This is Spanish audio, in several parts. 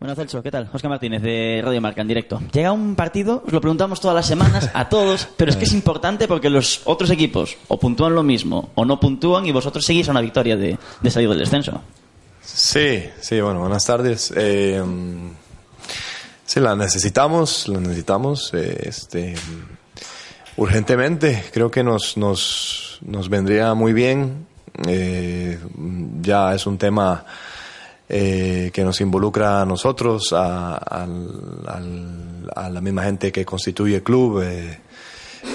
Bueno, Celso, ¿qué tal? Oscar Martínez de Radio Marca en directo. Llega un partido, os lo preguntamos todas las semanas a todos, pero es que es importante porque los otros equipos o puntúan lo mismo o no puntúan y vosotros seguís a una victoria de, de salir del descenso. Sí, sí, bueno, buenas tardes. Eh, sí, la necesitamos, la necesitamos eh, este, urgentemente. Creo que nos, nos, nos vendría muy bien. Eh, ya es un tema eh, que nos involucra a nosotros, a, al- a la misma gente que constituye el club, eh,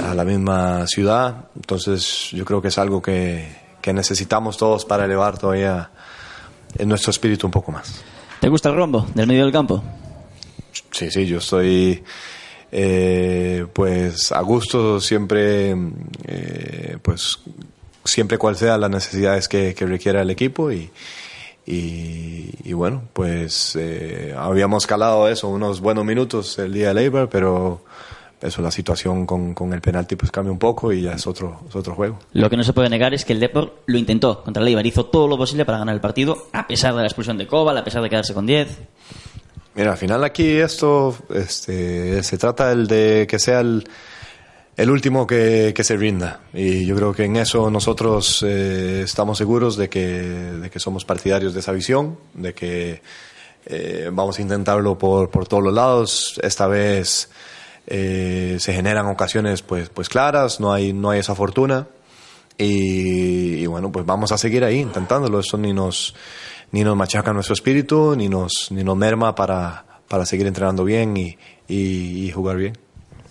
a la misma ciudad. Entonces yo creo que es algo que, que necesitamos todos para elevar todavía en nuestro espíritu un poco más. ¿Te gusta el rombo del medio del campo? Sí, sí, yo estoy eh, pues a gusto siempre, eh, pues siempre cual sea las necesidades que, que requiera el equipo y, y, y bueno, pues eh, habíamos calado eso, unos buenos minutos el día de Leibar, pero eso, la situación con, con el penalti pues cambia un poco y ya es otro, es otro juego. Lo que no se puede negar es que el Depor lo intentó contra el Eibar, hizo todo lo posible para ganar el partido, a pesar de la expulsión de Cobal, a pesar de quedarse con 10. Mira, al final aquí esto este, se trata el de que sea el, el último que, que se rinda. Y yo creo que en eso nosotros eh, estamos seguros de que, de que somos partidarios de esa visión, de que eh, vamos a intentarlo por, por todos los lados. Esta vez eh, se generan ocasiones pues, pues claras, no hay, no hay esa fortuna. Y, bueno, pues vamos a seguir ahí intentándolo. Eso ni nos, ni nos machaca nuestro espíritu, ni nos, ni nos merma para, para seguir entrenando bien y- y jugar bien.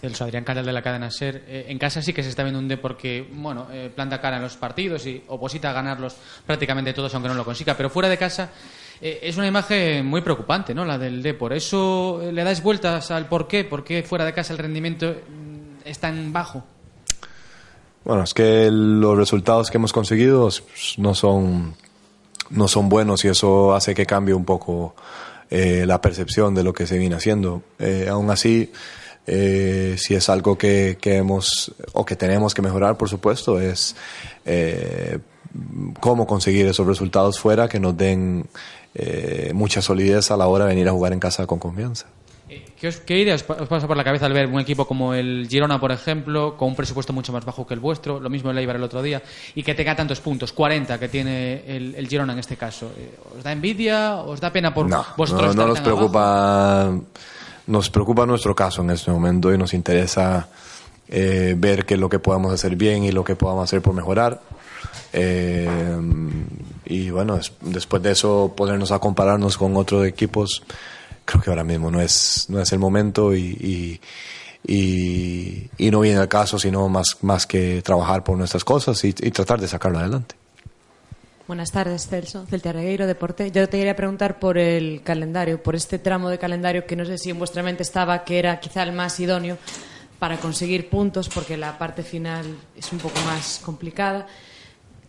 Celso Adrián Caral de la cadena SER. Eh, en casa sí que se está viendo un D porque, bueno, eh, planta cara en los partidos y oposita a ganarlos prácticamente todos, aunque no lo consiga. Pero fuera de casa eh, es una imagen muy preocupante, ¿no? La del D. Por eso le dais vueltas al por qué. ¿Por qué fuera de casa el rendimiento mm, es tan bajo? Bueno, es que los resultados que hemos conseguido pues, no son, no son buenos y eso hace que cambie un poco la percepción de lo que se viene haciendo. Eh, aún así, eh, si es algo que, que hemos o que tenemos que mejorar, por supuesto, es eh, cómo conseguir esos resultados fuera que nos den eh, mucha solidez a la hora de venir a jugar en casa con confianza. Eh, ¿Qué, os- qué idea os, pa- os pasa por la cabeza al ver un equipo como el Girona, por ejemplo, con un presupuesto mucho más bajo que el vuestro, lo mismo el Eibar el otro día, y que tenga tantos puntos, 40 que tiene el, el Girona en este caso? Eh, ¿Os da envidia? ¿Os da pena por No, vosotros no, no nos tan abajo? Nos preocupa nuestro caso en este momento y nos interesa eh, ver qué es lo que podamos hacer bien y lo que podamos hacer por mejorar. Eh, y bueno, des- después de eso ponernos a compararnos con otros equipos, creo que ahora mismo no es, no es el momento y, y, y- y no viene al caso, sino más, más que trabajar por nuestras cosas y, y tratar de sacarlo adelante. Buenas tardes, Celso. Celtia Regueiro, Deporte. Yo te quería preguntar por el calendario, por este tramo de calendario que no sé si en vuestra mente estaba que era quizá el más idóneo para conseguir puntos, porque la parte final es un poco más complicada.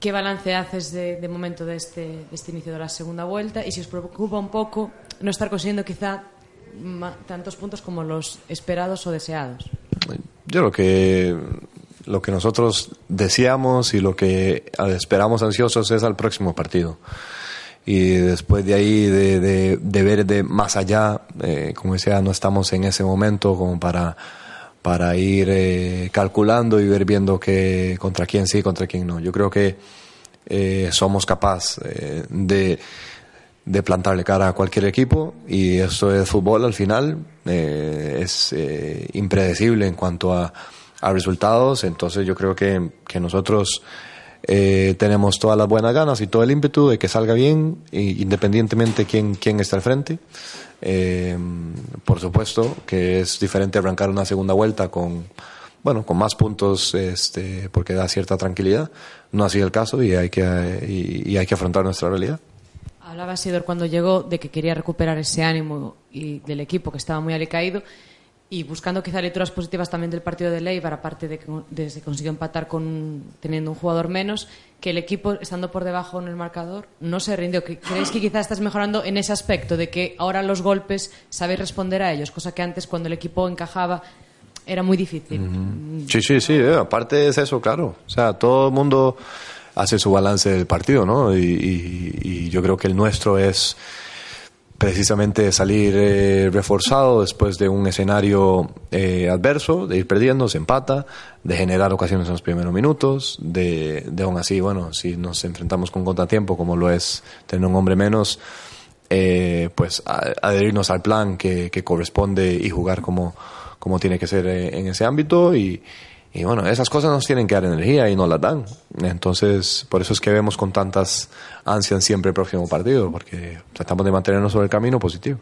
¿Qué balance haces de, de momento de este, de este inicio de la segunda vuelta? Y si os preocupa un poco no estar consiguiendo quizá tantos puntos como los esperados o deseados. Yo lo que lo que nosotros deseamos y lo que esperamos ansiosos es al próximo partido. Y después de ahí, de, ver de más allá, eh, como decía, no estamos en ese momento como para, para ir eh, calculando y ver viendo que contra quién sí, contra quién no. Yo creo que eh, somos capaces eh, de, de plantarle cara a cualquier equipo y esto es fútbol al final, eh, es impredecible en cuanto a, a resultados, entonces yo creo que, que nosotros eh, tenemos todas las buenas ganas y todo el ímpetu de que salga bien, independientemente quién, quién está al frente. Eh, por supuesto que es diferente arrancar una segunda vuelta con, bueno, con más puntos, este, porque da cierta tranquilidad. No ha sido el caso y hay que, y, y hay que afrontar nuestra realidad. Hablaba Sidor cuando llegó de que quería recuperar ese ánimo y del equipo que estaba muy alicaído y buscando quizá lecturas positivas también del partido de Leibar, aparte de que de se consiguió empatar con teniendo un jugador menos, que el equipo, estando por debajo en el marcador, no se rindió. ¿Creéis que quizá estás mejorando en ese aspecto de que ahora los golpes sabéis responder a ellos, cosa que antes cuando el equipo encajaba era muy difícil? Sí, sí, sí, eh, aparte es eso, claro. O sea, todo el mundo hace su balance del partido, ¿no? Y, y- y yo creo que el nuestro es precisamente salir eh, reforzado después de un escenario eh, adverso, de ir perdiendo, se empata, de generar ocasiones en los primeros minutos, de, de aún así, bueno, si nos enfrentamos con contratiempo, como lo es tener un hombre menos, eh, pues a- adherirnos al plan que, que corresponde y jugar como, como tiene que ser eh, en ese ámbito y, Y bueno, esas cosas nos tienen que dar energía y nos las dan. Entonces, por eso es que vemos con tantas ansias siempre el próximo partido, porque tratamos de mantenernos sobre el camino positivo.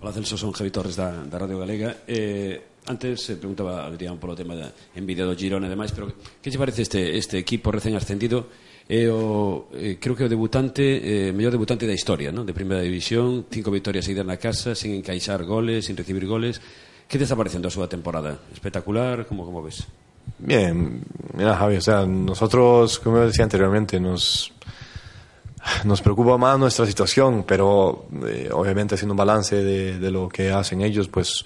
Hola Celso, son Javi Torres da, da Radio Galega. Eh... Antes se preguntaba Adrián polo tema da envidia do Girona e demais, pero que che parece este este equipo recén ascendido? É o eh, creo que o debutante, eh, mellor debutante da historia, ¿no? De Primeira División, cinco victorias seguidas na casa, sin encaixar goles, sin recibir goles. Que te está parecendo a súa temporada? Espectacular, como como ves? Bien, mira Javi, o sea, nosotros, como decía anteriormente, nos, nos preocupa más nuestra situación, pero eh, obviamente haciendo un balance de, lo que hacen ellos, pues,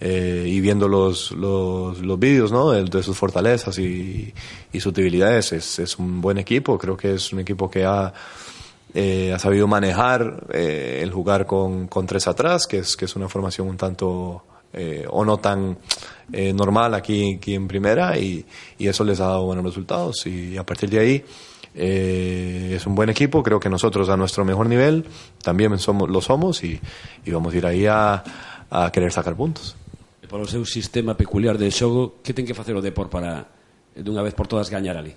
eh, y viendo los, los, los vídeos, ¿no? De, de sus fortalezas y, y sus debilidades, es, es un buen equipo, creo que es un equipo que ha, eh, ha sabido manejar eh, el jugar con, con tres atrás, que es, que es una formación un tanto eh, o no tan eh, normal aquí, aquí en primera y, y eso les ha dado buenos resultados y a partir de ahí eh, es un buen equipo, creo que nosotros a nuestro mejor nivel también somos, lo somos y, y vamos a ir ahí a, a querer sacar puntos. E polo seu sistema peculiar de xogo Que ten que facer o Depor para eh, dunha vez por todas gañar ali?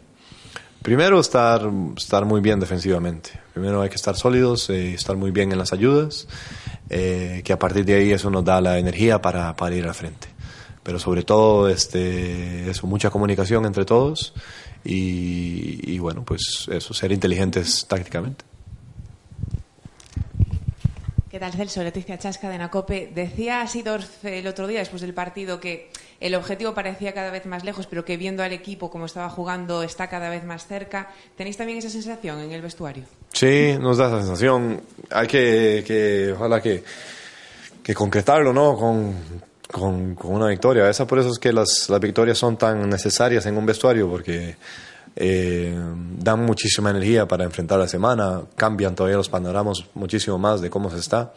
Primero, estar, estar muy bien defensivamente. Primero hay que estar sólidos, eh, estar muy bien en las ayudas, eh, que a partir de ahí eso nos da la energía para, para ir al frente. Pero sobre todo, este, eso, mucha comunicación entre todos y, bueno, pues eso, ser inteligentes tácticamente. ¿Qué tal, Celso? Leticia Chasca de Nacope. Decía Sidorf el otro día, después del partido, que el objetivo parecía cada vez más lejos, pero que viendo al equipo como estaba jugando está cada vez más cerca. ¿Tenéis también esa sensación en el vestuario? Sí, nos da esa sensación. Hay que, que ojalá que, que concretarlo, ¿no? Con, con, con una victoria. Esa por eso es que las, las victorias son tan necesarias en un vestuario, porque eh, dan muchísima energía para enfrentar la semana, cambian todavía los panoramas muchísimo más de cómo se está.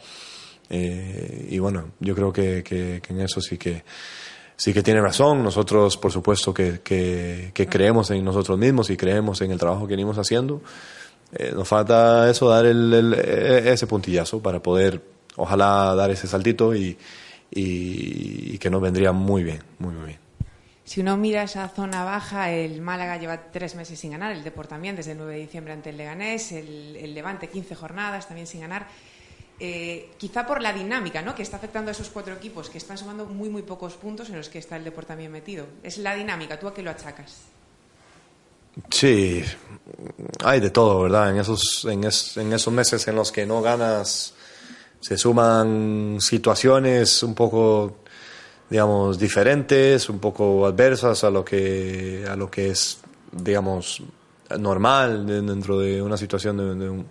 Eh, y bueno, yo creo que, que, que en eso sí que sí que tiene razón. Nosotros, por supuesto, que, que, que creemos en nosotros mismos y creemos en el trabajo que venimos haciendo. Eh, nos falta eso, dar el, el- e- ese puntillazo para poder, ojalá, dar ese saltito y, y, y que nos vendría muy bien, muy, muy bien. Si uno mira esa zona baja, el Málaga lleva tres meses sin ganar, el Depor también, desde el 9 de diciembre ante el Leganés, el, el Levante 15 jornadas también sin ganar. Eh, quizá por la dinámica ¿no? que está afectando a esos cuatro equipos que están sumando muy muy pocos puntos en los que está el Depor también metido. Es la dinámica, ¿tú a qué lo achacas? Sí, hay de todo, ¿verdad? En esos, en, es- en esos meses en los que no ganas, se suman situaciones un poco, digamos, diferentes, un poco adversas a lo que, a lo que es, digamos, normal de- dentro de una situación de, de un,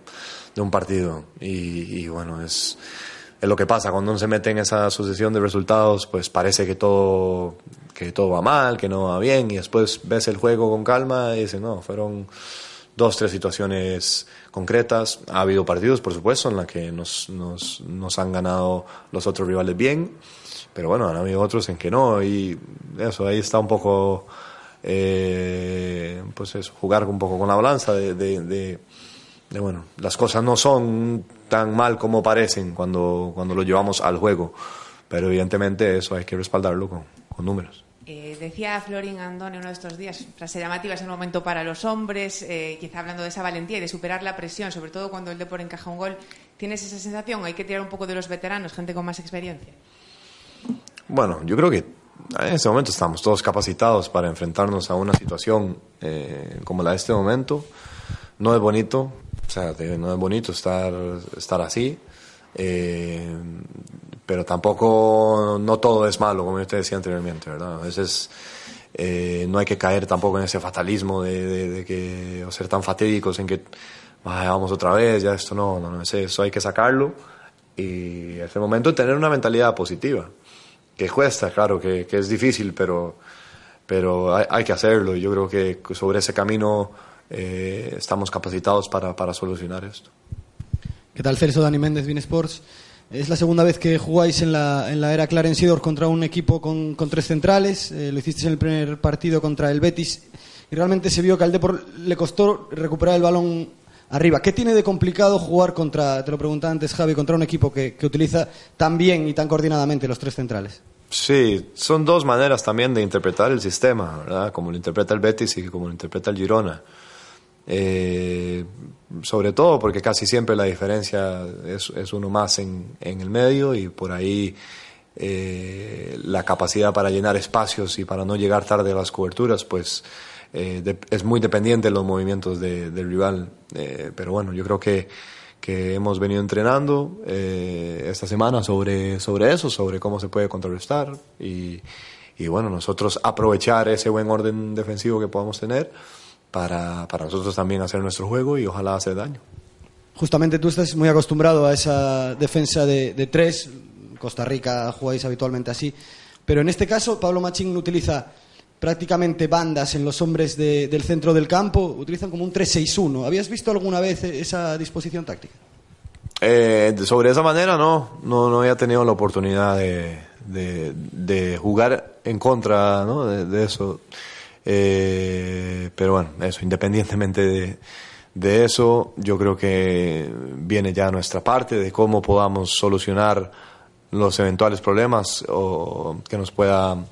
de un partido. Y, bueno, es, es lo que pasa cuando uno se mete en esa sucesión de resultados, pues parece que todo, que todo va mal, que no va bien, y después ves el juego con calma y dices, no, fueron dos, tres situaciones concretas. Ha habido partidos, por supuesto, en los que nos, nos, nos han ganado los otros rivales bien, pero bueno, han habido otros en que no, y eso, ahí está un poco, eh, pues eso, jugar un poco con la balanza de- de, bueno, las cosas no son tan mal como parecen cuando, cuando lo llevamos al juego, pero evidentemente eso hay que respaldarlo con, con números. Eh, decía Florin Andone uno de estos días, frase llamativa, es el momento para los hombres, eh, quizá hablando de esa valentía y de superar la presión, sobre todo cuando el Depor encaja un gol. ¿Tienes esa sensación? Hay que tirar un poco de los veteranos, gente con más experiencia. Bueno, yo creo que en este momento estamos todos capacitados para enfrentarnos a una situación eh, como la de este momento. No es bonito, O sea, te- no es bonito estar, estar así. eh, pero tampoco, no todo es malo, como yo te decía anteriormente, ¿verdad? A veces eh, no hay que caer tampoco en ese fatalismo de, de- de que, o ser tan fatídicos en que "Ay, vamos otra vez, ya esto no, no, no, ese- eso hay que sacarlo y es el momento de tener una mentalidad positiva, que cuesta, claro, que, que es difícil, pero, pero hay, hay que hacerlo yo creo que sobre ese camino eh, estamos capacitados para, para solucionar esto. ¿Qué tal, Celso? Dani Méndez, Bein Sports. Es la segunda vez que jugáis en la, en la era Clarence Seedorf contra un equipo con, con tres centrales. Eh, lo hicisteis en el primer partido contra el Betis y realmente se vio que al Depor le costó recuperar el balón arriba. ¿Qué tiene de complicado jugar contra, te lo preguntaba antes Javi, contra un equipo que, que utiliza tan bien y tan coordinadamente los tres centrales? Sí, son dos maneras también de interpretar el sistema, ¿verdad? Como lo interpreta el Betis y como lo interpreta el Girona. Eh, sobre todo porque casi siempre la diferencia es, uno más en, en el medio y por ahí eh, la capacidad para llenar espacios y para no llegar tarde a las coberturas, pues eh, es muy dependiente de los movimientos de- del rival. Eh, pero bueno, yo creo que, que hemos venido entrenando esta semana sobre, sobre eso, sobre cómo se puede contrarrestar y, y bueno, nosotros aprovechar ese buen orden defensivo que podamos tener para, para nosotros también hacer nuestro juego y ojalá hacer daño. Justamente tú estás muy acostumbrado a esa defensa de, de tres. Costa Rica jugáis habitualmente así. Pero en este caso, Pablo Machín utiliza prácticamente bandas en los hombres de- del centro del campo. Utilizan como un 3-6-1. ¿Habías visto alguna vez esa disposición táctica? Eh, sobre esa manera no, no, no había tenido la oportunidad de, de, de jugar en contra ¿no? de, de eso. Eh, pero bueno, eso, independientemente de, eso, yo creo que viene ya nuestra parte de cómo podamos solucionar los eventuales problemas o que nos pueda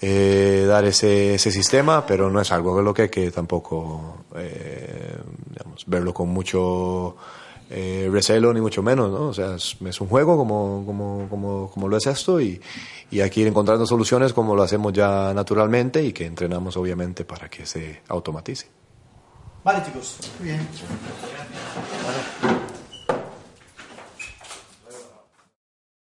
eh, dar ese, ese sistema, pero no es algo de lo que que tampoco eh, verlo con mucho eh, recelo, ni mucho menos, ¿no? O sea, es, es un juego como, como, como, como lo es esto y, y hay que ir encontrando soluciones como lo hacemos ya naturalmente y que entrenamos obviamente para que se automatice. Vale, chicos. Muy bien.